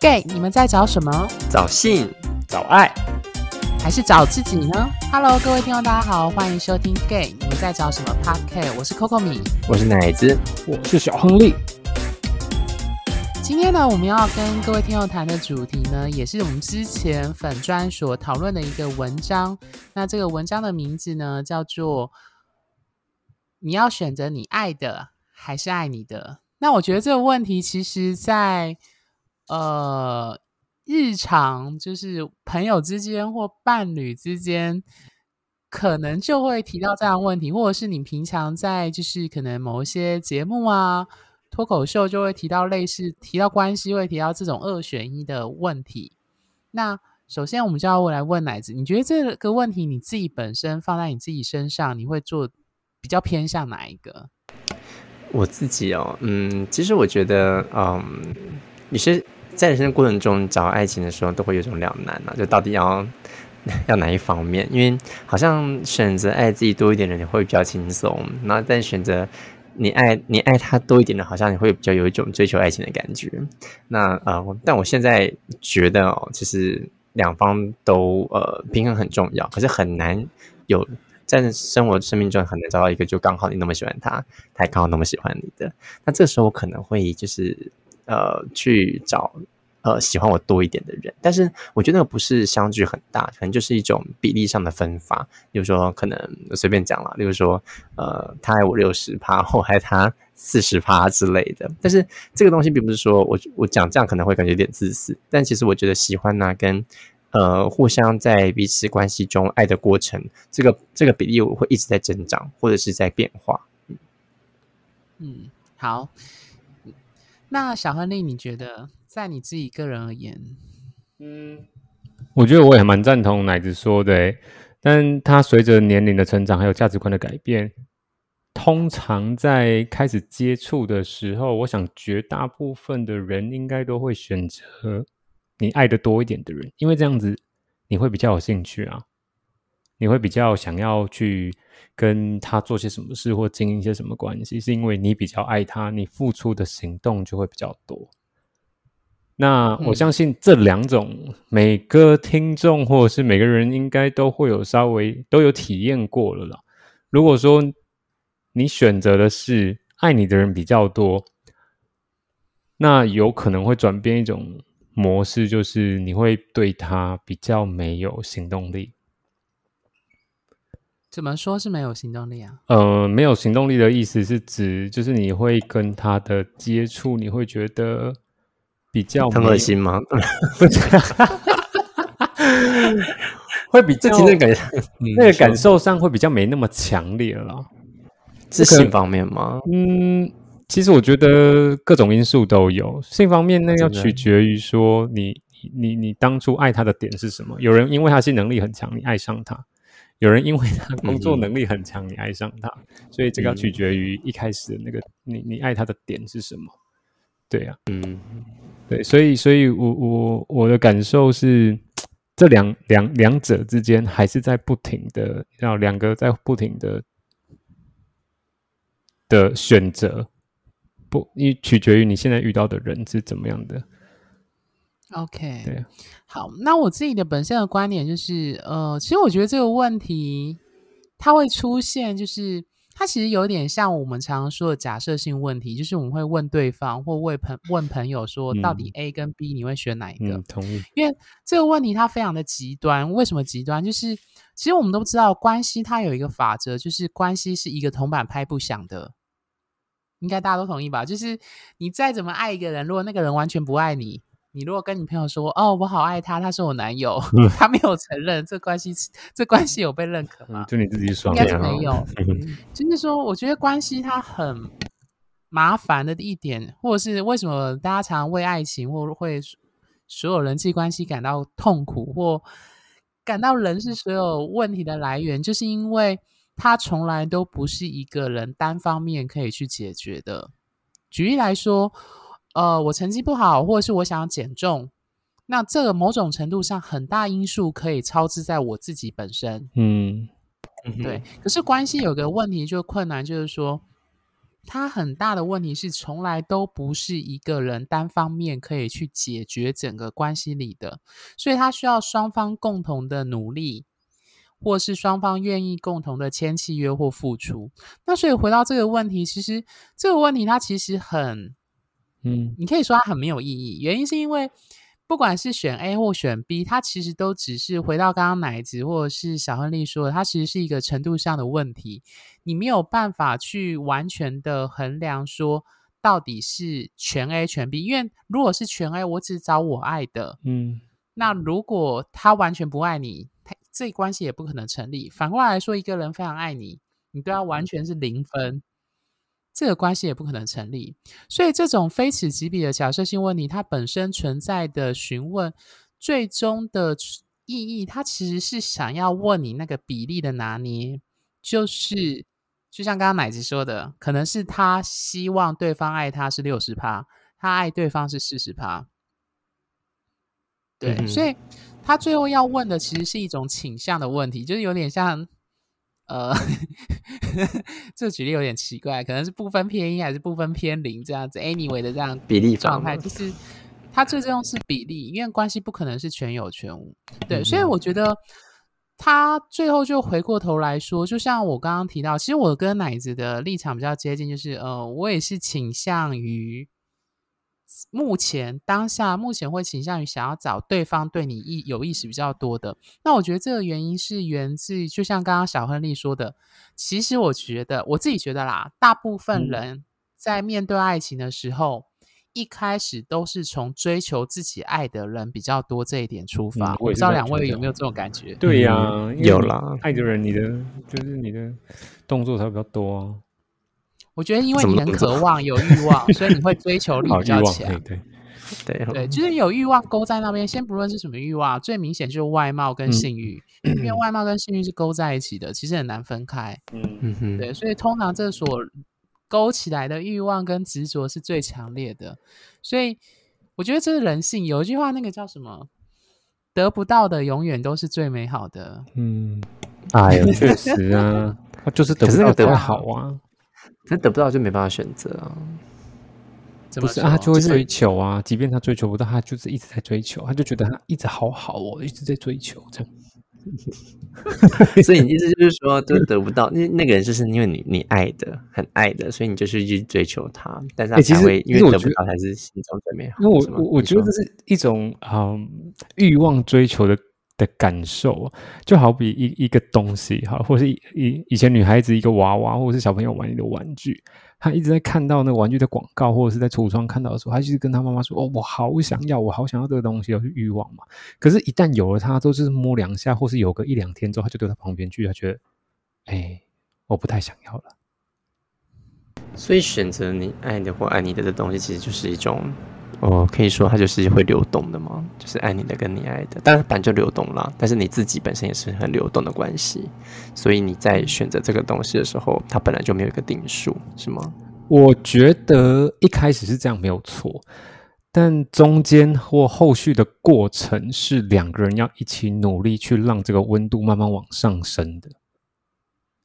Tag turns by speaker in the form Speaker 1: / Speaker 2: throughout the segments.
Speaker 1: gay，你们在找什么？
Speaker 2: 找性，找爱，
Speaker 1: 还是找自己呢？Hello，各位听众，大家好，欢迎收听 gay，你们在找什么 Podcast？我是 Coco 米，
Speaker 2: 我是奶子，
Speaker 3: 我是小亨利。
Speaker 1: 今天呢，我们要跟各位听众谈的主题呢，也是我们之前粉专所讨论的一个文章。那这个文章的名字呢，叫做“你要选择你爱的，还是爱你的？”那我觉得这个问题，其实在呃日常，就是朋友之间或伴侣之间，可能就会提到这样问题，或者是你平常在就是可能某一些节目啊。脱口秀就会提到类似提到关系，会提到这种二选一的问题。那首先，我们就要来问奶子，你觉得这个问题你自己本身放在你自己身上，你会做比较偏向哪一个？
Speaker 2: 我自己哦，嗯，其实我觉得，嗯，你是在人生过程中找爱情的时候，都会有种两难啊，就到底要 要哪一方面？因为好像选择爱自己多一点的人会比较轻松，然后但选择。你爱你爱他多一点的，好像你会比较有一种追求爱情的感觉。那呃，但我现在觉得哦，其实两方都呃平衡很重要，可是很难有在生活生命中很难找到一个就刚好你那么喜欢他，他也刚好那么喜欢你的。那这时候可能会就是呃去找。呃，喜欢我多一点的人，但是我觉得那个不是相距很大，可能就是一种比例上的分法。比如说，可能随便讲了，例如说，呃，他爱我六十趴，我爱他四十趴之类的。但是这个东西并不是说我我讲这样可能会感觉有点自私，但其实我觉得喜欢呢，跟呃互相在彼此关系中爱的过程，这个这个比例会一直在增长，或者是在变化。
Speaker 1: 嗯，好。那小亨利，你觉得？在你自己个人而言，
Speaker 3: 嗯，我觉得我也蛮赞同奶子说的，但他随着年龄的成长，还有价值观的改变，通常在开始接触的时候，我想绝大部分的人应该都会选择你爱的多一点的人，因为这样子你会比较有兴趣啊，你会比较想要去跟他做些什么事或经营一些什么关系，是因为你比较爱他，你付出的行动就会比较多。那我相信这两种，每个听众或者是每个人应该都会有稍微都有体验过了啦。如果说你选择的是爱你的人比较多，那有可能会转变一种模式，就是你会对他比较没有行动力。
Speaker 1: 怎么说是没有行动力啊？
Speaker 3: 呃，没有行动力的意思是指，就是你会跟他的接触，你会觉得。比较
Speaker 2: 很恶心吗？
Speaker 3: 会比较
Speaker 2: 那个
Speaker 3: 那个感受上会比较没那么强烈了。
Speaker 2: 是性方面吗？
Speaker 3: 嗯，其实我觉得各种因素都有。性方面那要取决于说你你你当初爱他的点是什么。有人因为他性能力很强，你爱上他；有人因为他工作能力很强，你爱上他。所以这个要取决于一开始的那个你你爱他的点是什么。对呀，嗯。对，所以，所以我我我的感受是，这两两两者之间还是在不停的，要两个在不停的的选择，不，你取决于你现在遇到的人是怎么样的。
Speaker 1: OK，
Speaker 3: 对，
Speaker 1: 好，那我自己的本身的观点就是，呃，其实我觉得这个问题它会出现，就是。它其实有点像我们常常说的假设性问题，就是我们会问对方或问朋问朋友说，到底 A 跟 B 你会选哪一个？
Speaker 3: 同意。
Speaker 1: 因为这个问题它非常的极端。为什么极端？就是其实我们都知道，关系它有一个法则，就是关系是一个铜板拍不响的。应该大家都同意吧？就是你再怎么爱一个人，如果那个人完全不爱你。你如果跟你朋友说哦，我好爱他，他是我男友，他没有承认这关系，这关系有被认可吗？
Speaker 3: 就你自己说，
Speaker 1: 应该是没有。就是说，我觉得关系它很麻烦的一点，或者是为什么大家常为爱情或会所有人际关系感到痛苦，或感到人是所有问题的来源，就是因为它从来都不是一个人单方面可以去解决的。举例来说。呃，我成绩不好，或者是我想要减重，那这个某种程度上很大因素可以超支在我自己本身。嗯，对。可是关系有个问题，就困难就是说，他很大的问题是，从来都不是一个人单方面可以去解决整个关系里的，所以他需要双方共同的努力，或是双方愿意共同的签契约或付出。那所以回到这个问题，其实这个问题它其实很，
Speaker 3: 嗯
Speaker 1: 你可以说它很没有意义。原因是因为不管是选 A 或选 B，它其实都只是回到刚刚奶子或者是小亨利说的，它其实是一个程度上的问题。你没有办法去完全的衡量说到底是全 A 全 B，因为如果是全 A，我只找我爱的，
Speaker 3: 嗯
Speaker 1: 那如果他完全不爱你，他这关系也不可能成立。反过来说，一个人非常爱你，你对他完全是零分，这个关系也不可能成立。所以，这种非此即彼的假设性问题，它本身存在的询问，最终的意义，它其实是想要问你那个比例的拿捏，就是就像刚刚奶子说的，可能是他希望对方爱他是六十趴，他爱对方是四十趴。对，
Speaker 2: 嗯
Speaker 1: 所以他最后要问的其实是一种倾向的问题，就是有点像，呃，这举例有点奇怪，可能是不分偏一还是不分偏零这样子，anyway 的这样
Speaker 2: 比例法
Speaker 1: 状态，就是它最重要是比例，因为关系不可能是全有全无。对，所以我觉得他最后就回过头来说，就像我刚刚提到，其实我跟奶子的立场比较接近，就是呃，我也是倾向于目前当下目前会倾向于想要找对方对你意有意识比较多的。那我觉得这个原因是源自，就像刚刚小亨利说的，其实我觉得我自己觉得啦，大部分
Speaker 2: 嗯
Speaker 1: 人在面对爱情的时候。一开始都是从追求自己爱的人比较多这一点出发，
Speaker 3: 嗯我
Speaker 1: 我不知道两位有没有这种感觉？
Speaker 3: 对呀、
Speaker 2: 有啦
Speaker 3: 爱的人，你的就是你的动作才比较多啊，
Speaker 1: 我觉得因为你很渴望、有欲望，所以你会追求 力比较强
Speaker 3: 对。对，
Speaker 2: 对
Speaker 1: 对，就是有欲望勾在那边。先不论是什么欲望，最明显就是外貌跟
Speaker 3: 嗯
Speaker 1: 性欲，因为外貌跟性欲是勾在一起的，其实很难分开。
Speaker 3: 嗯
Speaker 2: 嗯哼，
Speaker 1: 对，所以通常这所勾起来的欲望跟执着是最强烈的。所以我觉得这是人性。有一句话，那个叫什么？得不到的永远都是最美好的。
Speaker 3: 嗯，
Speaker 2: 哎呀，
Speaker 3: 确实啊，就是得不到
Speaker 2: 可是那个得不
Speaker 3: 好啊，
Speaker 2: 可是得不到就没办法选择啊。
Speaker 1: 怎么
Speaker 3: 不是啊，他就会追求啊，即便他追求不到，他就是一直在追求，他就觉得他一直好好哦，一直在追求这样。
Speaker 2: 所以你意思就是说，就是得不到那那个人，就是因为你你爱的很爱的，所以你就是去追求他，但是他
Speaker 3: 欸其实
Speaker 2: 才会因为
Speaker 3: 得
Speaker 2: 得不到才是心中最美好。
Speaker 3: 因为我我我觉得这是一种嗯欲望追求的的感受，就好比一一个东西哈，或者是以以前女孩子一个娃娃，或者是小朋友玩一个玩具，她一直在看到那个玩具的广告，或者是在橱窗看到的时候，她就是跟她妈妈说：“哦，我好想要，我好想要这个东西，有欲望嘛。”可是，一旦有了它，都是摸两下，或是有个一两天之后，她就丢到旁边去，她觉得，哎，我不太想要了。
Speaker 2: 所以选择你爱的或爱你的的东西，其实就是一种，哦，可以说它就是会流动的嘛，就是爱你的跟你爱的，当然本就流动啦，但是你自己本身也是很流动的关系，所以你在选择这个东西的时候，它本来就没有一个定数，是吗？
Speaker 3: 我觉得一开始是这样没有错，但中间或后续的过程是两个人要一起努力去让这个温度慢慢往上升的，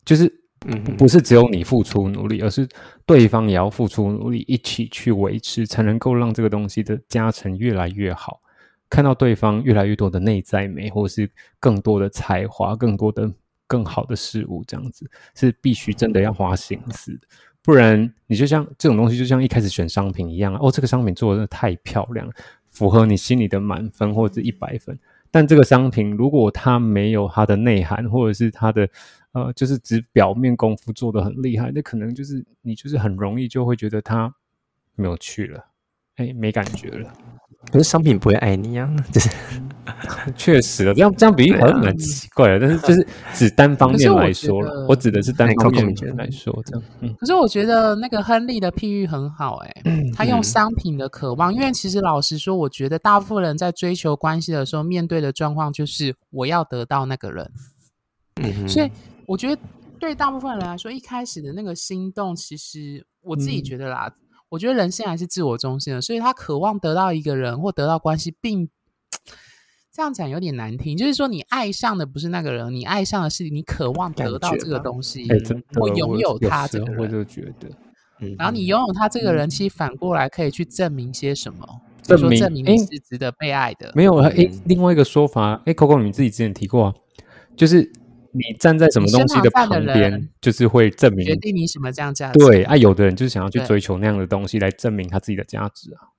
Speaker 3: 就是
Speaker 2: 嗯
Speaker 3: 不是只有你付出努力，而是对方也要付出努力，一起去维持，才能够让这个东西的加成越来越好。看到对方越来越多的内在美，或者是更多的才华、更多的更好的事物，这样子是必须真的要花心思的。不然，你就像这种东西，就像一开始选商品一样哦，这个商品做的太漂亮，符合你心里的满分或者一百分。但这个商品如果它没有它的内涵，或者是它的呃，就是只表面功夫做的很厉害，那可能就是你就是很容易就会觉得它没有趣了，哎，没感觉了。
Speaker 2: 可是商品不会爱你啊，就是
Speaker 3: 确实了，这样这样比喻好像蛮奇怪的，但是就是只单方面来说了，
Speaker 1: 我
Speaker 3: 我指的是单
Speaker 2: 哎
Speaker 3: 方面来说，这样，嗯。
Speaker 1: 可是我觉得那个亨利的譬喻很好、欸，他用
Speaker 2: 嗯
Speaker 1: 商品的渴望，因为其实老实说，我觉得大部分人在追求关系的时候，面对的状况就是我要得到那个人，
Speaker 2: 嗯哼，
Speaker 1: 所以我觉得对大部分人来说，一开始的那个心动，其实我自己
Speaker 3: 嗯。
Speaker 1: 觉得啦，我觉得人性还是自我中心的，所以他渴望得到一个人或得到关系，并这样讲有点难听，就是说你爱上的不是那个人，你爱上的是你渴望得到这个东西
Speaker 3: 哎，真的，
Speaker 1: 我拥有
Speaker 3: 有
Speaker 1: 他这个人。
Speaker 3: 我就觉得，
Speaker 2: 嗯
Speaker 1: 然后你拥有他这个人，其实反过来可以去证明些什么？
Speaker 3: 证明
Speaker 1: 证明你是值得被爱的。
Speaker 3: 没有啊，诶，
Speaker 2: 嗯
Speaker 3: 另外一个说法，诶 c o c o 你自己之前提过啊，就是你站在什么东西的
Speaker 1: 旁
Speaker 3: 边，就是会证明
Speaker 1: 决定你什么这样价值。
Speaker 3: 对啊，有的人就是想要去追求那样的东西来证明他自己的价值啊。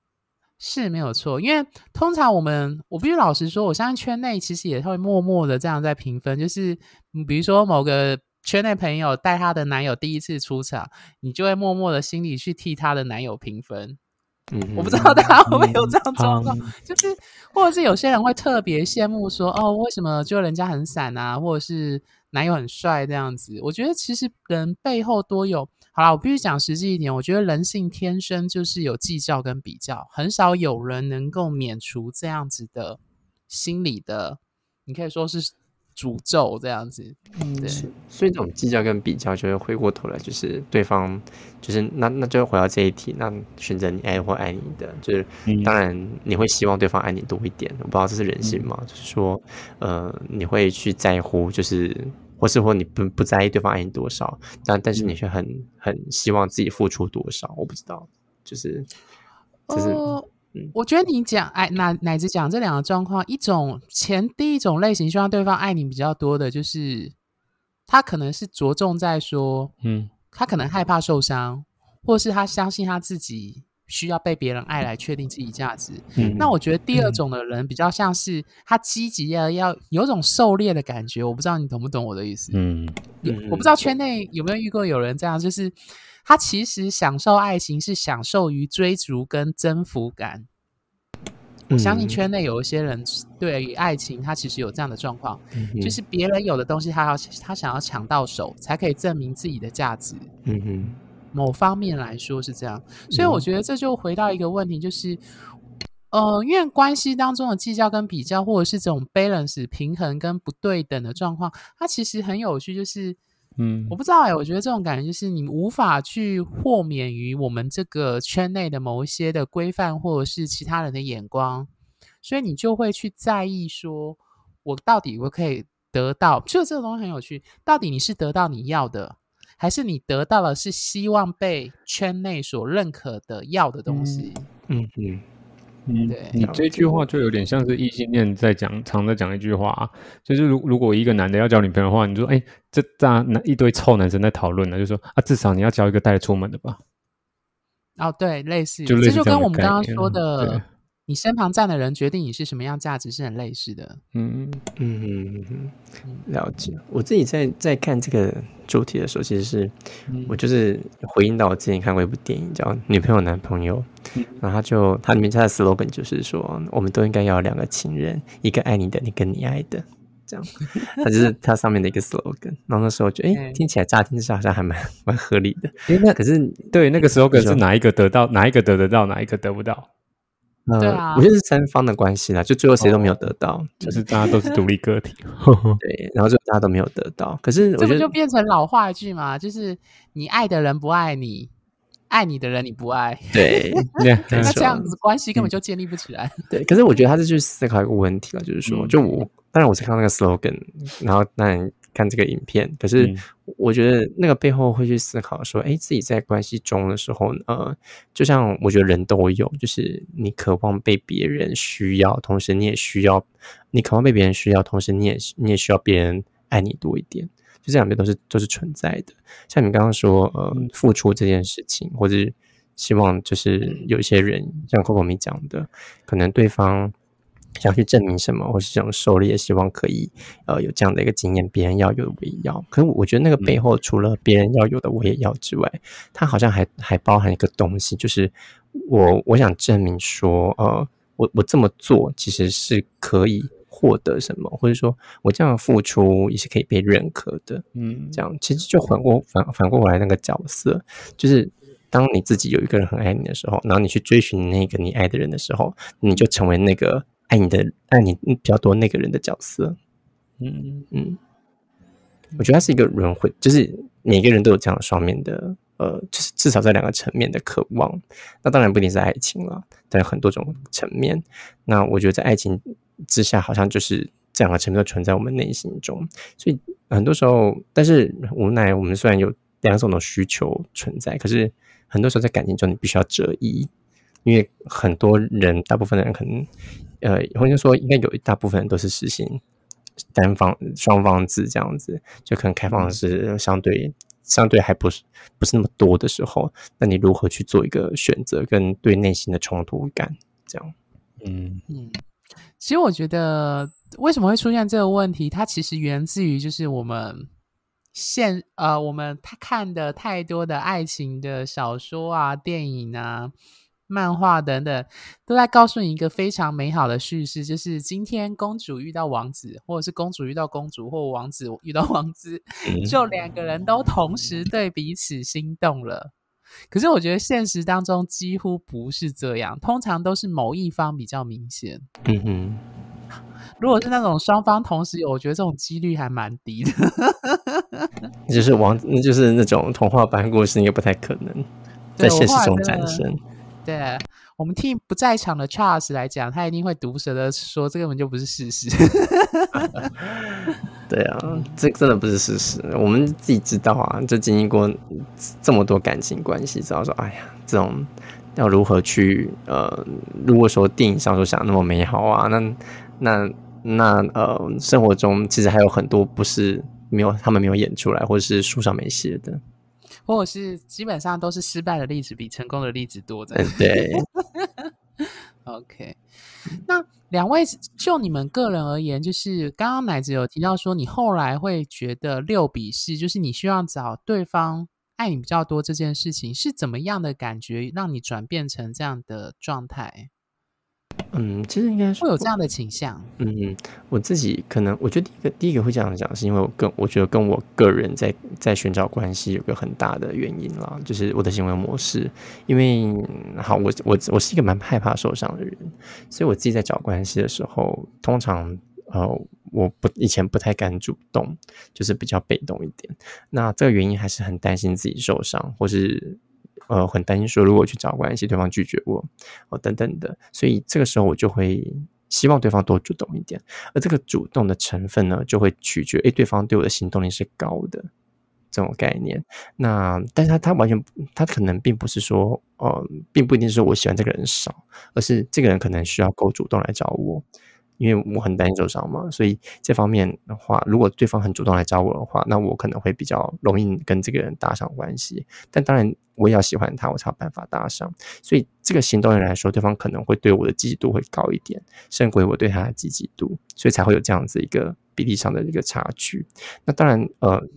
Speaker 1: 是没有错，因为通常我们，我必须老实说，我相信圈内其实也会默默的这样在评分，就是嗯比如说某个圈内朋友带她的男友第一次出场，你就会默默的心里去替她的男友评分。
Speaker 2: 嗯
Speaker 1: 我不知道大家会不会有这样状况，
Speaker 3: 嗯
Speaker 1: 就是或者是有些人会特别羡慕说，哦，为什么就人家很散啊，或者是男友很帅这样子。我觉得其实人背后多有，好啦，我必须讲实际一点，我觉得人性天生就是有计较跟比较，很少有人能够免除这样子的心理的，你可以说是诅咒这样子。对，
Speaker 2: 是所以这种计较跟比较，就会回过头来，就是对方，就是那那就回到这一题，那选择你爱或爱你的，就是、
Speaker 3: 嗯
Speaker 2: 当然你会希望对方爱你多一点，我不知道这是人性吗？就是说，呃，你会去在乎，就是或是或你不不在意对方爱你多少，但但是你却很很希望自己付出多少，我不知道，就是就是、
Speaker 1: 呃
Speaker 2: 嗯
Speaker 1: 我觉得你讲哎，奶奶子讲这两个状况，一种前第一种类型，希望对方爱你比较多的，就是他可能是着重在说，
Speaker 3: 嗯
Speaker 1: 他可能害怕受伤，或是他相信他自己需要被别人爱来确定自己价值。
Speaker 3: 嗯，
Speaker 1: 那我觉得第二种的人比较像是他积极要要有种狩猎的感觉，我不知道你懂不懂我的意思。
Speaker 3: 嗯
Speaker 2: 嗯
Speaker 1: 我不知道圈内有没有遇过有人这样，就是他其实享受爱情是享受于追逐跟征服感。我相信
Speaker 2: 嗯
Speaker 1: 圈内有一些人对于爱情，他其实有这样的状况，
Speaker 2: 嗯
Speaker 1: 就是别人有的东西，他要他想要抢到手，才可以证明自己的价值。
Speaker 2: 嗯哼
Speaker 1: 某方面来说是这样，所以我觉得这就回到一个问题，就是，呃，因为关系当中的计较跟比较，或者是这种 balance 平衡跟不对等的状况，它其实很有趣，就是。
Speaker 3: 嗯。
Speaker 1: 我不知道哎、我觉得这种感觉就是你无法去豁免于我们这个圈内的某一些的规范，或者是其他人的眼光，所以你就会去在意说，我到底我可以得到，就这个东西很有趣，到底你是得到你要的，还是你得到了是希望被圈内所认可的要的东西？
Speaker 2: 嗯哼
Speaker 3: 嗯
Speaker 1: 对，
Speaker 3: 你这句话就有点像是异性恋在讲，常在讲一句话、啊，就是如如果一个男的要交女朋友的话，你就说，哎、这大男一堆臭男生在讨论呢，就说啊，至少你要交一个带得出门的吧，
Speaker 1: 哦，对，类似，
Speaker 3: 就类似这
Speaker 1: 就跟我们刚刚说
Speaker 3: 对
Speaker 1: 的，你身旁站的人决定你是什么样价值是很类似的。
Speaker 3: 嗯。
Speaker 2: 嗯哼嗯，了解。我自己在在看这个主题的时候，其实是
Speaker 3: 嗯。
Speaker 2: 我就是回应到我之前看过一部电影叫《女朋友男朋友》，然后他就它里面它的 slogan 就是说，我们都应该要有两个情人，一个爱你的，一个你爱的，这样，它就是它上面的一个 slogan。然后那时候就哎、听起来乍听之下好像还蛮蛮合理的，
Speaker 3: 诶那。
Speaker 2: 可是
Speaker 3: 对，那个
Speaker 2: slogan
Speaker 3: 是哪一个得到，哪一个得得到，哪一个得不到，
Speaker 2: 呃，
Speaker 1: 对啊
Speaker 2: 我觉得是三方的关系啦，就最后谁都没有得到，
Speaker 3: 就是大家都是独立个体。
Speaker 2: 对，然后就大家都没有得到。可是我觉得
Speaker 1: 这不就变成老话剧嘛？就是你爱的人不爱你，爱你的人你不爱，
Speaker 2: 对。
Speaker 1: 那这样子关系根
Speaker 3: 嗯
Speaker 1: 本就建立不起来。
Speaker 2: 对，可是我觉得他是去思考一个问题了，就是说，
Speaker 3: 嗯
Speaker 2: 就我当然我是看到那个 slogan，然后当然看这个影片，可是
Speaker 3: 嗯。
Speaker 2: 我觉得那个背后会去思考说，哎，自己在关系中的时候，呃，就像我觉得人都有，就是你渴望被别人需要，同时你也需要，你渴望被别人需要，同时你也你也需要别人爱你多一点，就这两边都是都是存在的。像你刚刚说，呃，付出这件事情，或者是希望就是有一些人像 Coco 米讲的，可能对方想去证明什么，或是这种狩猎，希望可以呃有这样的一个经验，别人要有的我也要。可是我觉得那个背后，除了别人要有的我也要之外，它好像还还包含一个东西，就是我我想证明说，呃，我我这么做其实是可以获得什么，或者说我这样付出也是可以被认可的。
Speaker 3: 嗯
Speaker 2: 这样其实就反过反反过来那个角色，就是当你自己有一个人很爱你的时候，然后你去追寻那个你爱的人的时候，你就成为那个爱你的爱你比较多那个人的角色。
Speaker 3: 嗯
Speaker 2: 嗯，我觉得它是一个轮回，就是每个人都有这样双面的，呃，就是至少在两个层面的渴望。那当然不一定是爱情了，但有很多种层面。那我觉得在爱情之下，好像就是这两个层面都存在我们内心中。所以很多时候，但是无奈我们虽然有两种的需求存在，可是很多时候在感情中你必须要择一，因为很多人，大部分的人可能，呃，或者说应该有一大部分人都是实行单方双方制这样子，就可能开放是相对相对还不是不是那么多的时候，那你如何去做一个选择跟对内心的冲突感这样？
Speaker 3: 嗯
Speaker 1: 嗯，其实我觉得为什么会出现这个问题，它其实源自于就是我们现呃我们他看的太多的爱情的小说啊、电影啊、漫画等等，都在告诉你一个非常美好的叙事，就是今天公主遇到王子，或者是公主遇到公主，或王子遇到王子，就两个人都同时对彼此心动了。可是我觉得现实当中几乎不是这样，通常都是某一方比较明显。
Speaker 2: 嗯哼，
Speaker 1: 如果是那种双方同时有，我觉得这种几率还蛮低的。
Speaker 2: 就是王，那就是那种童话般故事，应该不太可能在现实中
Speaker 1: 我后来真的
Speaker 2: 产生。
Speaker 1: 对我们替不在场的 Charles 来讲，他一定会毒舌的说，这根本就不是事实。
Speaker 2: 对啊，这真的不是事实。我们自己知道啊，就经历过这么多感情关系，知道说，哎呀，这种要如何去呃，如果说电影上所想那么美好啊，那那那呃，生活中其实还有很多不是没有他们没有演出来，或者是书上没写的。
Speaker 1: 或者是基本上都是失败的例子比成功的例子多的。
Speaker 2: 嗯，对，
Speaker 1: OK，那两位就你们个人而言，就是刚刚奶子有提到说，你后来会觉得六比四，就是你需要找对方爱你比较多这件事情，是怎么样的感觉让你转变成这样的状态？
Speaker 2: 嗯，其实应该说
Speaker 1: 会有这样的倾向？
Speaker 2: 嗯，我自己可能，我觉得第一个第一个会这样讲，是因为我跟我觉得跟我个人在在寻找关系有个很大的原因啦，就是我的行为模式。因为嗯好，我我我是一个蛮害怕受伤的人，所以我自己在找关系的时候，通常呃，我不以前不太敢主动，就是比较被动一点。那这个原因还是很担心自己受伤，或是呃很担心说如果去找关系，对方拒绝我哦等等的，所以这个时候我就会希望对方多主动一点，而这个主动的成分呢，就会取决诶对方对我的行动力是高的这种概念。那但是他他完全他可能并不是说呃，并不一定是我喜欢这个人少，而是这个人可能需要够主动来找我。因为我很担心受伤嘛，所以这方面的话，如果对方很主动来找我的话，那我可能会比较容易跟这个人搭上关系。但当然，我也要喜欢他，我才有办法搭上。所以这个行动人来说，对方可能会对我的积极度会高一点，胜过我对他的积极度，所以才会有这样子一个比例上的一个差距。那当然，呃。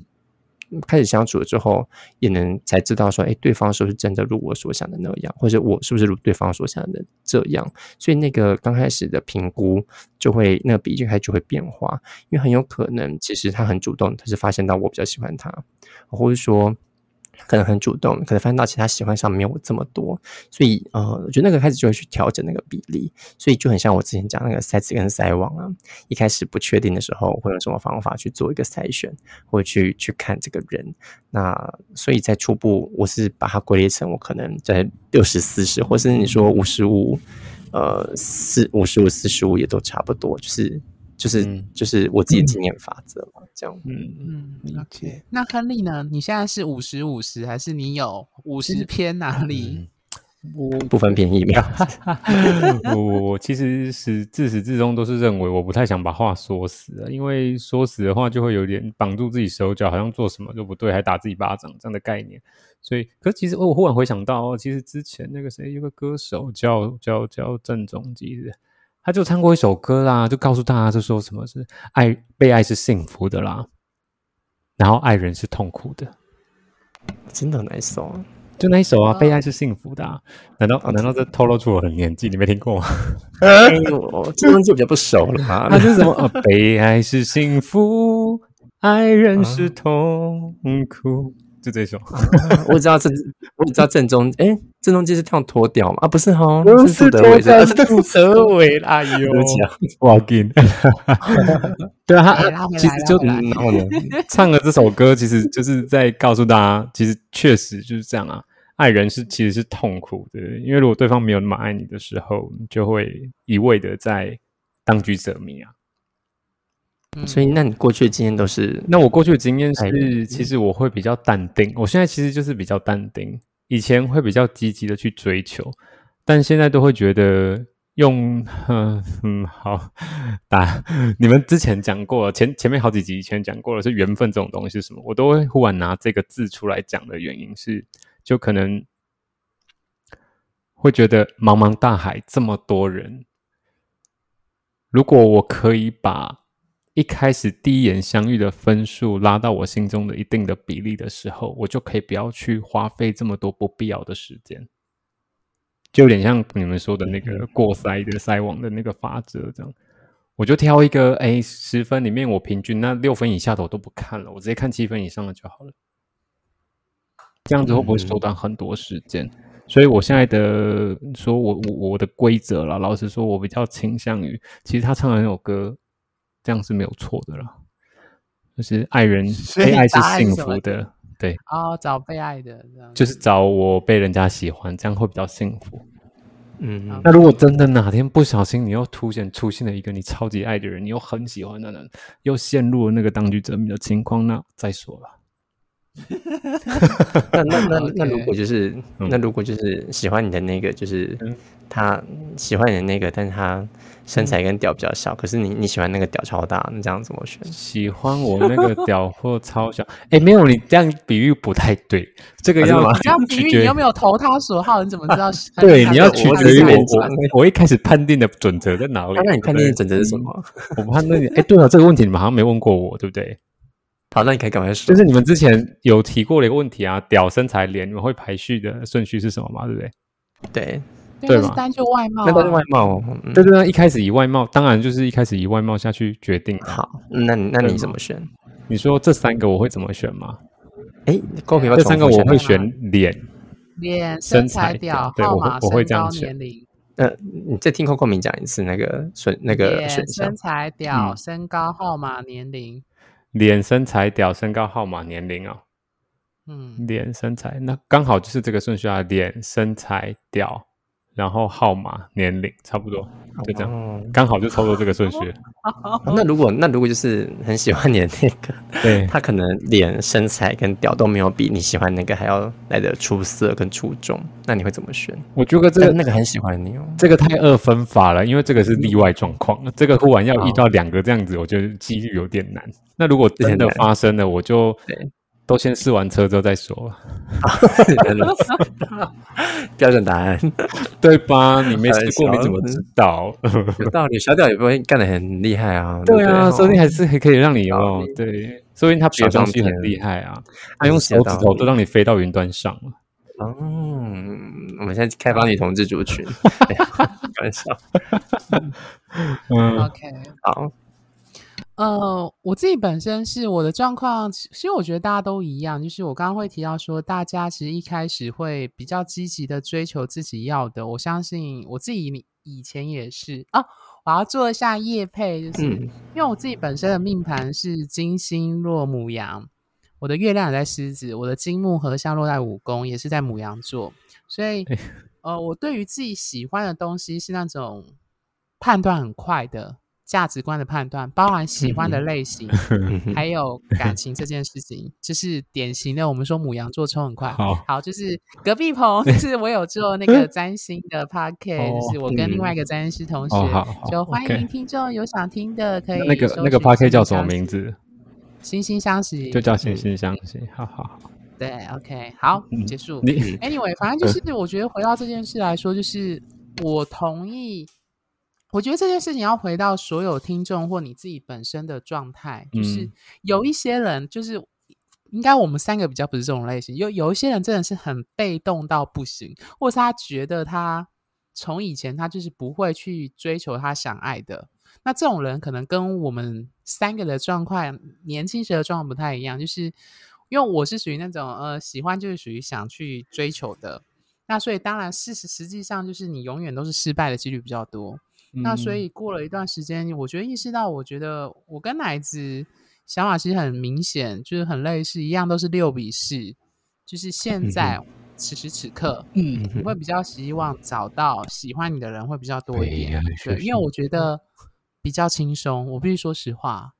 Speaker 2: 开始相处了之后，也能才知道说，哎，对方是不是真的如我所想的那样，或者我是不是如对方所想的这样？所以那个刚开始的评估就会那个比例开始就会变化，因为很有可能其实他很主动，他是发现到我比较喜欢他，或者说可能很主动，可能发现到其他喜欢上没有我这么多，所以呃，我觉得那个开始就会去调整那个比例，所以就很像我之前讲那个筛子跟筛网啊，一开始不确定的时候会用什么方法去做一个筛选，或去去看这个人。那所以在初步我是把它归类成我可能在六十四十，或是你说五十五，呃四五十五四十五也都差不多，就是就是、
Speaker 3: 嗯
Speaker 2: 就是我自己的经验法则嘛，这样。
Speaker 3: 嗯，
Speaker 1: 嗯，OK。那亨利呢？你现在是五十五十，还是你有五十偏哪里？
Speaker 3: 我
Speaker 2: 不分便宜没有，
Speaker 3: 我 我其实是自始至终都是认为我不太想把话说死啊，因为说死的话就会有点绑住自己手脚，好像做什么都不对，还打自己巴掌这样的概念。所以，可是其实我忽然回想到，其实之前那个谁有个歌手叫叫叫郑中基的，他就唱过一首歌啦，就告诉大家就说什么是爱被爱是幸福的啦，然后爱人是痛苦的。
Speaker 2: 真的很难受啊。
Speaker 3: 就那一首啊，
Speaker 1: 哦
Speaker 3: 被爱是幸福的、啊。难道难道这透露出我的年纪？你没听过吗？
Speaker 2: 哎呦，这东西比较不熟了嘛。
Speaker 3: 它是什么？啊，被爱是幸福，爱人是痛苦，就这首。
Speaker 2: 我知道正，我只知道郑中，哎，郑中基是跳脱掉嘛？啊，不是哈，
Speaker 3: 不
Speaker 2: 是杜德伟的，
Speaker 3: 是杜 德伟啦！哎呦我给你。对啊，其实就
Speaker 2: 然后呢？
Speaker 3: 唱了这首歌，其实就是在告诉大家，其实确实就是这样啊。爱人是其实是痛苦的，因为如果对方没有那么爱你的时候，你就会一味的在当局者迷啊。
Speaker 1: 嗯
Speaker 2: 所以，那你过去的经验都是
Speaker 3: 那我过去的经验是，其实我会比较淡定。我现在其实就是比较淡定，以前会比较积极的去追求，但现在都会觉得用 嗯嗯好打你们之前讲过前前面好几集以前讲过了是缘分这种东西是什么，我都会忽然拿这个字出来讲的原因是，就可能会觉得茫茫大海这么多人，如果我可以把一开始第一眼相遇的分数拉到我心中的一定的比例的时候，我就可以不要去花费这么多不必要的时间，就有点像你们说的那个过筛的筛网的那个法则这样。我就挑一个，哎，十分里面我平均那六分以下的我都不看了，我直接看七分以上的就好了。这样子会不会缩短很多时间？所以我现在的说我我我的规则了，老实说，我比较倾向于，其实他唱的那首歌。这样是没有错的了，就是爱人被爱是幸福的，对
Speaker 1: 哦，找被爱的，
Speaker 3: 就是找我被人家喜欢，这样会比较幸福。
Speaker 2: 嗯，
Speaker 3: 那如果真的哪天不小心你又凸显出现了一个你超级爱的人，你又很喜欢的人，又陷入了那个当局者迷的情况，那再说了。
Speaker 2: 那那那 那如果就是那如果就是喜欢你的那个，就是他喜欢你的那个，但是他。身材跟屌比较小，可是你你喜欢那个屌超大，你这样怎么选？
Speaker 3: 喜欢我那个屌或超小？哎，没有，你这样比喻不太对。这个要
Speaker 1: 这样比喻，你又没有投他所好？你怎么知道？
Speaker 3: 对，你要取决于我。我一开始判定的准则在哪里？
Speaker 2: 那你判定的准则是什么？
Speaker 3: 我判定，哎，对了，这个问题你们好像没问过我，对不对？
Speaker 2: 好，那你可以赶快说。
Speaker 3: 就是你们之前有提过的一个问题啊，屌、身材、脸，你们会排序的顺序是什么嘛？对不对？
Speaker 2: 对。
Speaker 1: 对嘛？单就外貌，
Speaker 2: 那单就外貌。
Speaker 3: 对对对，一开始以外貌，当然就是一开始以外貌下去决定。
Speaker 2: 好，那那你怎么选？
Speaker 3: 你说这三个我会怎么选吗？
Speaker 2: 哎，公平
Speaker 3: 这三个我会选脸、
Speaker 1: 脸、
Speaker 3: 身
Speaker 1: 材、
Speaker 3: 屌、号码、
Speaker 1: 我
Speaker 3: 会这样选。
Speaker 2: 呃，你再听扣扣明讲一次那个选那个选
Speaker 1: 项：身材、屌、身高、号码、年龄。
Speaker 3: 脸、身材、屌、身高、号码、年龄哦。
Speaker 1: 嗯，
Speaker 3: 脸、身材，那刚好就是这个顺序啊。脸、身材、屌。然后号码、年龄差不多，就这样，刚好就操作这个顺序。
Speaker 2: 那如果那如果就是很喜欢你的那个，
Speaker 3: 对
Speaker 2: 他可能脸、身材跟屌都没有比你喜欢那个还要来的出色跟出众，那你会怎么选？
Speaker 3: 我觉得这个
Speaker 2: 那个很喜欢你哦，
Speaker 3: 这个太二分法了，因为这个是例外状况，这个忽然要遇到两个这样子，我觉得几率有点难。那如果真的发生了，我就
Speaker 2: 对。
Speaker 3: 都先试完车之后再说。
Speaker 2: 标准答案，
Speaker 3: 对吧？你没试过，你怎么知道？
Speaker 2: 有道理，小屌也不会干的很厉害啊。
Speaker 3: 对啊，说不定还是还可以让你哦。对，说不定他别的东西很厉害啊。他用手指头都让你飞到云端上了。
Speaker 2: 哦，我们现在开放女同志族群，开玩笑。
Speaker 3: 嗯
Speaker 1: ，OK，
Speaker 2: 好。
Speaker 1: 呃，我自己本身是我的状况，其实我觉得大家都一样，就是我刚刚会提到说，大家其实一开始会比较积极的追求自己要的。我相信我自己以前也是啊。我要做一下业配，就是因为我自己本身的命盘是金星落母羊，我的月亮也在狮子，我的金木合相落在五宫，也是在母羊座，所以 呃，我对于自己喜欢的东西是那种判断很快的。价值观的判断，包含喜欢的类型，还有感情这件事情，就是典型的我们说母羊座冲很快。好，就是隔壁棚，就是我有做那个占星的 p o c k e t 就是我跟另外一个占星师同学，就欢迎听众有想听的可以。
Speaker 3: 那个那个 p o c k e t 叫什么名字？
Speaker 1: 惺惺相惜，
Speaker 3: 就叫惺惺相惜。好好好，
Speaker 1: 对，OK，好，结束。Anyway，反正就是我觉得回到这件事来说，就是我同意。我觉得这件事情要回到所有听众或你自己本身的状态，就是有一些人，就是应该我们三个比较不是这种类型，有有一些人真的是很被动到不行，或是他觉得他从以前他就是不会去追求他想爱的，那这种人可能跟我们三个的状况，年轻时的状况不太一样，就是因为我是属于那种呃喜欢就是属于想去追求的，那所以当然事实实际上就是你永远都是失败的几率比较多。那所以过了一段时间，我觉得意识到，我觉得我跟奶子想法其实很明显，就是很类似，一样都是六比四，就是现在此时此刻，嗯，你会比较希望找到喜欢你的人会比较多一点，对，因为我觉得比较轻松，我必须说实话，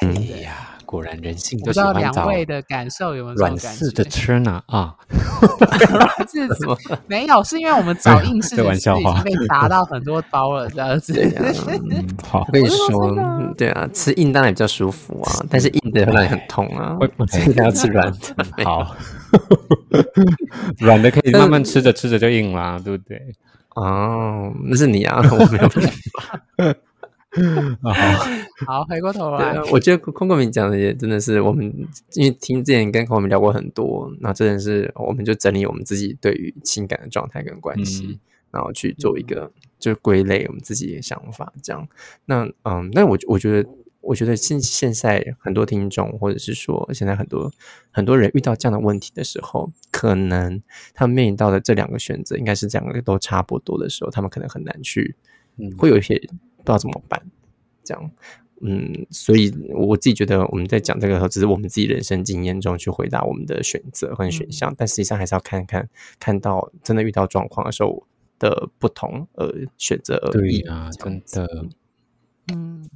Speaker 3: 哎呀，果然人性
Speaker 1: 不知道
Speaker 3: 都喜欢找
Speaker 1: 两位的感受有没有
Speaker 3: 软柿 的
Speaker 1: 觉？
Speaker 3: 吃呢啊，
Speaker 1: 软柿子没有，是因为我们找硬式
Speaker 3: 这
Speaker 1: 的吃已
Speaker 3: 玩笑话
Speaker 1: 经被砸到很多刀了，这样子。
Speaker 3: 好
Speaker 2: 我，跟你
Speaker 1: 说
Speaker 2: 对啊，吃硬当然比较舒服啊，但是硬的会让你很痛啊
Speaker 3: 会，
Speaker 2: 所以一定要吃软的。
Speaker 3: 好，软的可以慢慢吃着吃着就硬啦，对不对？
Speaker 2: 哦，那是你啊，我没有办法。
Speaker 3: 啊好，
Speaker 1: 好，回过头来。
Speaker 2: 我觉得空空明讲的也真的是我们，因为听之前跟空空明聊过很多，那真的是我们就整理我们自己对于情感的状态跟关系，
Speaker 3: 嗯
Speaker 2: 然后去做一个就是归类我们自己的想法，这样。那嗯，那我我觉得，我觉得现现在很多听众，或者是说现在很多很多人遇到这样的问题的时候，可能他们面临到的这两个选择，应该是这两个都差不多的时候，他们可能很难去，
Speaker 3: 嗯。
Speaker 2: 会有一些不知道怎么办，这样。嗯，所以我自己觉得我们在讲这个时候，只是我们自己人生经验中去回答我们的选择和选项，但实际上还是要看看看到真的遇到状况的时候的不同而选择而已。
Speaker 3: 对啊，真的，
Speaker 1: 嗯，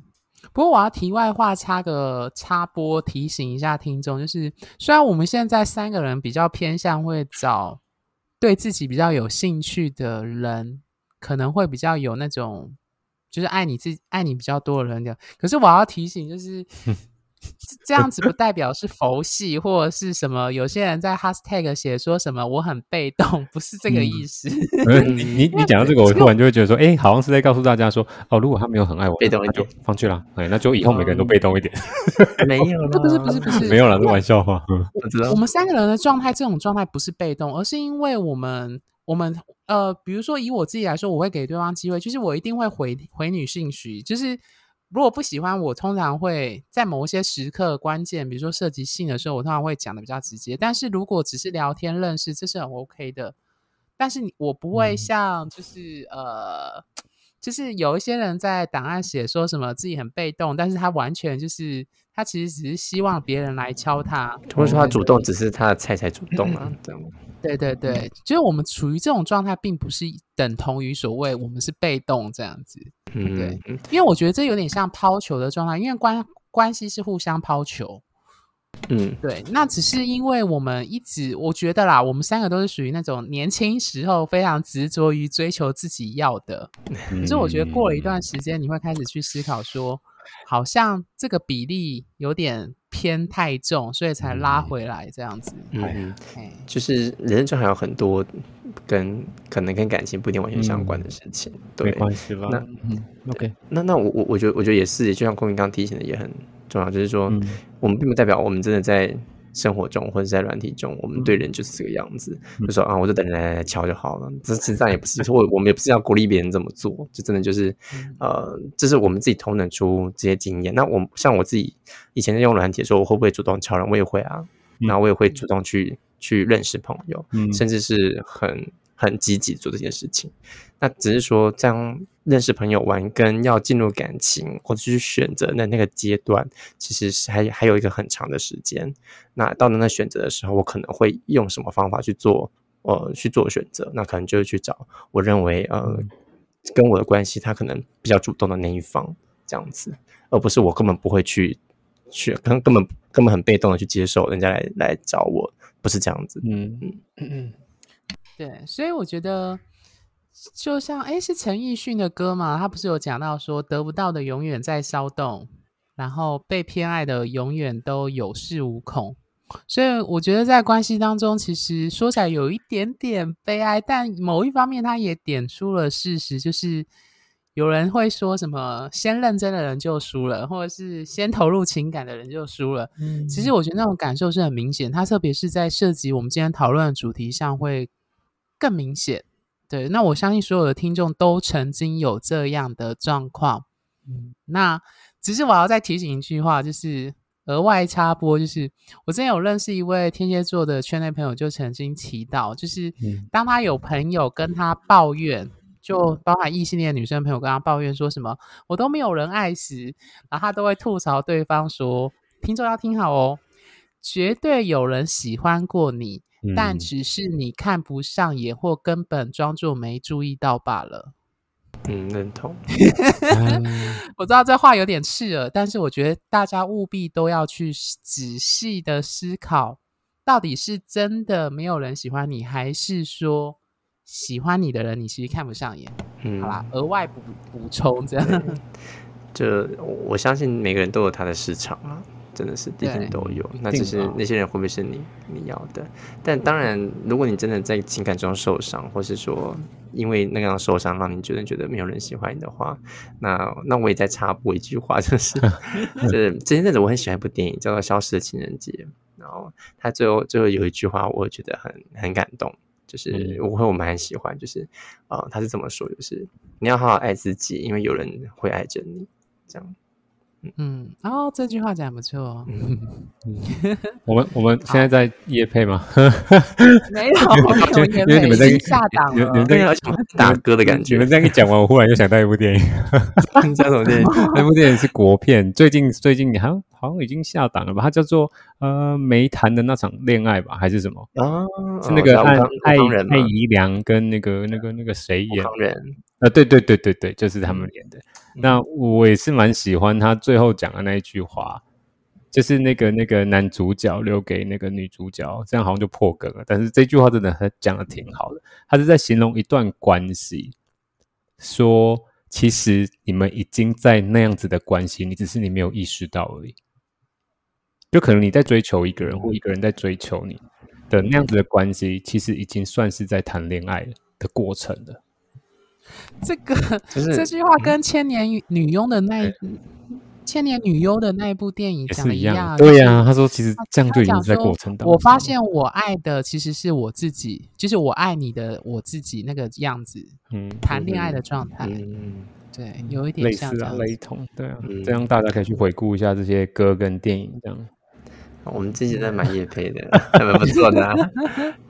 Speaker 1: 不过我要题外话插个插播，提醒一下听众，就是虽然我们现在三个人比较偏向会找对自己比较有兴趣的人，可能会比较有那种就是爱你自爱你比较多的人的，可是我要提醒，就是 这样子不代表是佛系或者是什么。有些人在 hashtag 写说什么我很被动，不是这个意思。
Speaker 3: 呃你你 你讲到这个，我突然就会觉得说，哎，好像是在告诉大家说，哦，如果他没有很爱我，
Speaker 2: 被动一点
Speaker 3: 放弃了，哎，那就以后每个人都被动一点，
Speaker 2: 没有啦，
Speaker 1: 不是不是不是，
Speaker 3: 没有了，是玩笑话。嗯
Speaker 2: 我知道
Speaker 1: 我。们三个人的状态，这种状态不是被动，而是因为我们我们呃，比如说以我自己来说，我会给对方机会，就是我一定会回回女性许，就是如果不喜欢我，通常会在某一些时刻关键，比如说涉及性的时候，我通常会讲的比较直接。但是如果只是聊天认识，这是很 OK 的。但是你我不会
Speaker 3: 嗯
Speaker 1: 像就是、呃。就是有一些人在档案写说什么自己很被动，但是他完全就是他其实只是希望别人来敲他，
Speaker 2: 或者说他主动，只是他的菜才主动啊，这样。
Speaker 1: 对对对，就是我们处于这种状态，并不是等同于所谓我们是被动这样子，
Speaker 2: 嗯，
Speaker 1: 对
Speaker 2: 嗯。
Speaker 1: 因为我觉得这有点像抛球的状态，因为关关系是互相抛球，
Speaker 2: 嗯
Speaker 1: 对，那只是因为我们一直，我觉得啦，我们三个都是属于那种年轻时候非常执着于追求自己要的，可是我觉得过了一段时间，你会开始去思考说，好像这个比例有点偏太重，所以才拉回来这样子。
Speaker 2: 嗯嗯，
Speaker 1: 哎，
Speaker 2: 就是人生中还有很多跟可能跟感情不一定完全相关的事情，对
Speaker 3: 没。关系吧？
Speaker 2: 那
Speaker 3: 嗯，OK，
Speaker 2: 那那我我我觉得我觉得也是，就像公明刚刚提醒的也很重要，就是说、
Speaker 3: 嗯
Speaker 2: 我们并不代表我们真的在生活中或者在软体中，我们对人就是这个样子，就说啊，我就等人来来敲就好了。这实际上也不是，就是我我们也不是要鼓励别人这么做，就真的就是呃，这是我们自己同等出这些经验。那我像我自己以前在用软体的时候，我会不会主动敲人？我也会啊，那我也会主动去去认识朋友，
Speaker 3: 嗯
Speaker 2: 甚至是很很积极做这件事情。那只是说，这样认识朋友玩，跟要进入感情或者去选择的那个阶段，其实是还还有一个很长的时间。那到了那选择的时候，我可能会用什么方法去做，呃，去做选择？那可能就是去找我认为呃，跟我的关系他可能比较主动的那一方，这样子，而不是我根本不会去去根根本根本很被动的去接受人家来来找我，不是这样子。
Speaker 3: 嗯嗯嗯
Speaker 1: 对，所以我觉得，就像哎，是陈奕迅的歌嘛，他不是有讲到说，得不到的永远在骚动，然后被偏爱的永远都有恃无恐。所以我觉得在关系当中，其实说起来有一点点悲哀，但某一方面他也点出了事实，就是有人会说什么先认真的人就输了，或者是先投入情感的人就输了。
Speaker 3: 嗯
Speaker 1: 其实我觉得那种感受是很明显，他特别是在涉及我们今天讨论的主题上会更明显。对，那我相信所有的听众都曾经有这样的状况。
Speaker 3: 嗯
Speaker 1: 那只是我要再提醒一句话，就是额外插播，就是我之前有认识一位天蝎座的圈内朋友，就曾经提到，就是
Speaker 3: 嗯
Speaker 1: 当他有朋友跟他抱怨。就包含异性恋女生朋友跟他抱怨说什么我都没有人爱时，然后他都会吐槽对方说：“听众要听好哦，绝对有人喜欢过你，但
Speaker 3: 嗯
Speaker 1: 只是你看不上眼或根本装作没注意到罢了。”
Speaker 2: 嗯，认同。
Speaker 1: 我知道这话有点刺耳，但是我觉得大家务必都要去仔细的思考，到底是真的没有人喜欢你，还是说喜欢你的人你其实看不上眼？
Speaker 2: 嗯，
Speaker 1: 好啦，额外补补充这样。
Speaker 2: 这我相信每个人都有他的市场啊，真的是，毕竟都有。那只是那些人会不会是你你要的？但当然，如果你真的在情感中受伤，或是说因为那样受伤让你觉得觉得没有人喜欢你的话，那那我也再插播一句话，就是 就是前阵子我很喜欢一部电影叫做《消失的情人节》，然后他最后最后有一句话，我觉得很很感动。就是我会我蛮喜欢，就是啊，他是这么说，就是你要好好爱自己，因为有人会爱着你，这样。
Speaker 1: 嗯，哦，这句话讲不错。
Speaker 3: 嗯，我们我们现在在夜配吗？
Speaker 1: 没有，
Speaker 3: 因为你们在
Speaker 1: 下档了，
Speaker 2: 你们在打歌的感觉。
Speaker 3: 你们这样一讲完，我忽然又想到一部电影。
Speaker 2: 讲什么电影？
Speaker 3: 那部电影是国片，最近最近好像好像已经下档了吧？它叫做呃没谈的那场恋爱吧，还是什么？
Speaker 2: 啊，
Speaker 3: 是那个爱爱爱怡良跟那个那个那个谁演？啊，对对对对对，就是他们演的。那我也是蛮喜欢他最后讲的那一句话，就是那个那个男主角留给那个女主角，这样好像就破梗了。但是这句话真的他讲的挺好的，他是在形容一段关系，说其实你们已经在那样子的关系，你只是你没有意识到而已。就可能你在追求一个人，或一个人在追求你的那样子的关系，其实已经算是在谈恋爱的过程了。
Speaker 1: 这个这句话跟《千年女佣》的那《千年女优》的那一部电影讲的
Speaker 3: 一
Speaker 1: 样。
Speaker 3: 对呀，他说其实这样就已经在过程当中。
Speaker 1: 我发现我爱的其实是我自己，就是我爱你的我自己那个样子。嗯，谈恋爱的状态。嗯，对，有一点
Speaker 3: 类似啊，雷同。对啊，这样大家可以去回顾一下这些歌跟电影，这样。
Speaker 2: 我们自己在蛮夜配的，还蛮不错的，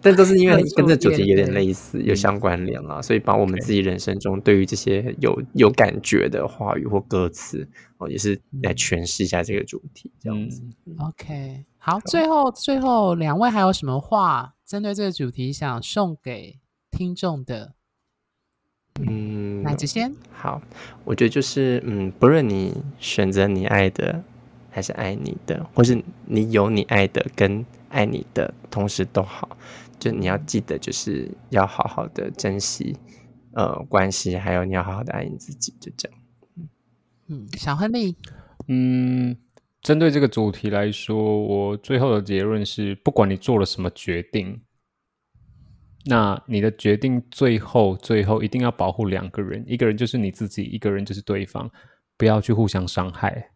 Speaker 2: 但都是因为跟这主题有点类似，有相关联啊，所以把我们自己人生中对于这些有有感觉的话语或歌词哦，也是来诠释一下这个主题，这样子。
Speaker 1: OK，好，最后最后两位还有什么话针对这个主题想送给听众的？嗯，那子先？
Speaker 2: 好，我觉得就是嗯，不论你选择你爱的。还是爱你的，或是你有你爱的跟爱你的同时都好，就你要记得，就是要好好的珍惜呃关系，还有你要好好的爱你自己，就这样。
Speaker 1: 嗯，小亨利，
Speaker 3: 嗯，针对这个主题来说，我最后的结论是，不管你做了什么决定，那你的决定最后最后一定要保护两个人，一个人就是你自己，一个人就是对方，不要去互相伤害。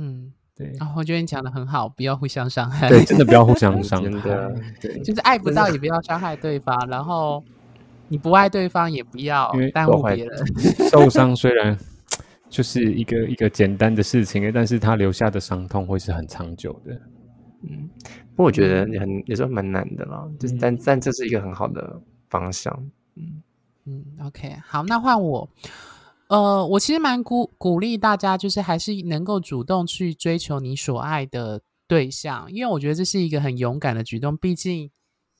Speaker 1: 嗯，对啊，我觉得你讲的很好，不要互相伤害。
Speaker 3: 对，真的不要互相 伤害。
Speaker 2: 对，
Speaker 1: 就是爱不到也不要伤害对方，然后你不爱对方也不要耽误别人。
Speaker 3: 受伤虽然就是一个一个简单的事情，但是他留下的伤痛会是很长久的。
Speaker 2: 嗯，不过我觉得你很有时候蛮难的啦，就是但但这是一个很好的方向。
Speaker 1: 嗯嗯，OK，好，那换我。呃，我其实蛮鼓鼓励大家，就是还是能够主动去追求你所爱的对象，因为我觉得这是一个很勇敢的举动。毕竟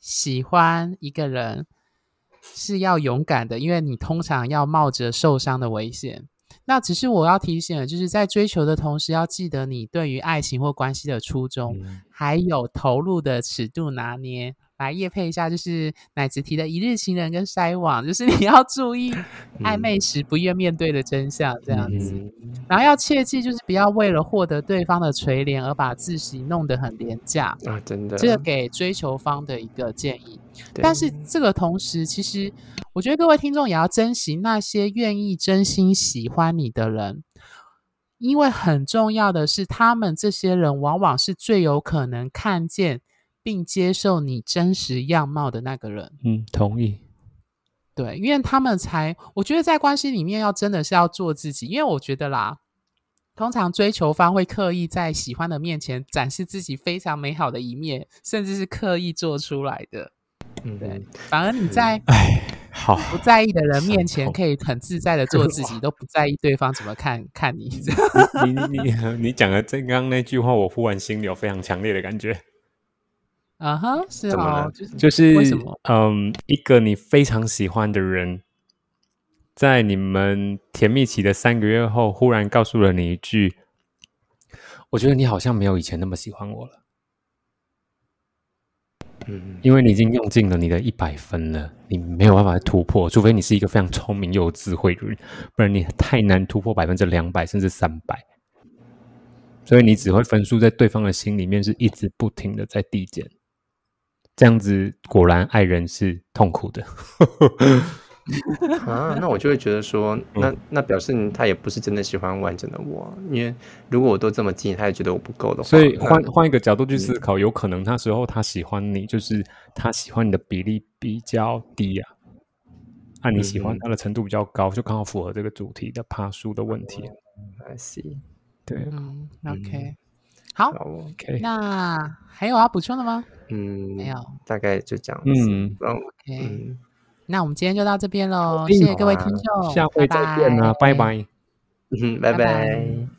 Speaker 1: 喜欢一个人是要勇敢的，因为你通常要冒着受伤的危险。那只是我要提醒的，就是在追求的同时，要记得你对于爱情或关系的初衷，还有投入的尺度拿捏。来夜配一下，就是奶子提的一日情人跟筛网，就是你要注意 暧昧时不愿面对的真相，这样子。然后要切记，就是不要为了获得对方的垂怜而把自己弄得很廉价
Speaker 2: 啊！真的，
Speaker 1: 这个给追求方的一个建议。但是这个同时，其实我觉得各位听众也要珍惜那些愿意真心喜欢你的人，因为很重要的是，他们这些人往往是最有可能看见。并接受你真实样貌的那个人，
Speaker 3: 嗯，同意。
Speaker 1: 对，因为他们才，我觉得在关系里面要真的是要做自己，因为我觉得啦，通常追求方会刻意在喜欢的面前展示自己非常美好的一面，甚至是刻意做出来的。嗯，对。反而你在
Speaker 3: 哎，好
Speaker 1: 不在意的人面前，可以很自在的做自己，都不在意对方怎么看看你。
Speaker 3: 你你你你讲的这刚刚那句话，我忽然心里有非常强烈的感觉。
Speaker 1: 啊哈，是啊，
Speaker 3: 就是为什么？嗯，一个你非常喜欢的人，在你们甜蜜期的三个月后，忽然告诉了你一句：“我觉得你好像没有以前那么喜欢我了。”
Speaker 2: 嗯，
Speaker 3: 因为你已经用尽了你的一百分了，你没有办法突破，除非你是一个非常聪明又有智慧的人，不然你太难突破百分之两百甚至三百。所以你只会分数在对方的心里面是一直不停的在递减，这样子果然爱人是痛苦的。
Speaker 2: 啊，那我就会觉得说，那那表示他也不是真的喜欢完整的我，因为如果我都这么近，他也觉得我不够的话，
Speaker 3: 所以
Speaker 2: 那
Speaker 3: 换换一个角度去思考，有可能那时候他喜欢你，就是他喜欢你的比例比较低啊，按你喜欢
Speaker 2: 嗯。
Speaker 3: 他的程度比较高，就刚好符合这个主题的爬树的问题。
Speaker 2: I see，
Speaker 3: 对。
Speaker 1: 嗯，OK，好
Speaker 3: ，，，OK，
Speaker 1: 那还有要补充的吗？
Speaker 2: 嗯，
Speaker 1: 没有。
Speaker 2: 大概就这样子，
Speaker 3: 嗯
Speaker 1: ，，OK，
Speaker 2: 嗯，
Speaker 1: 那我们今天就到这边喽，谢谢各位听众，
Speaker 3: 下回再见啦，拜拜。
Speaker 2: 嗯，拜
Speaker 1: 拜。拜
Speaker 2: 拜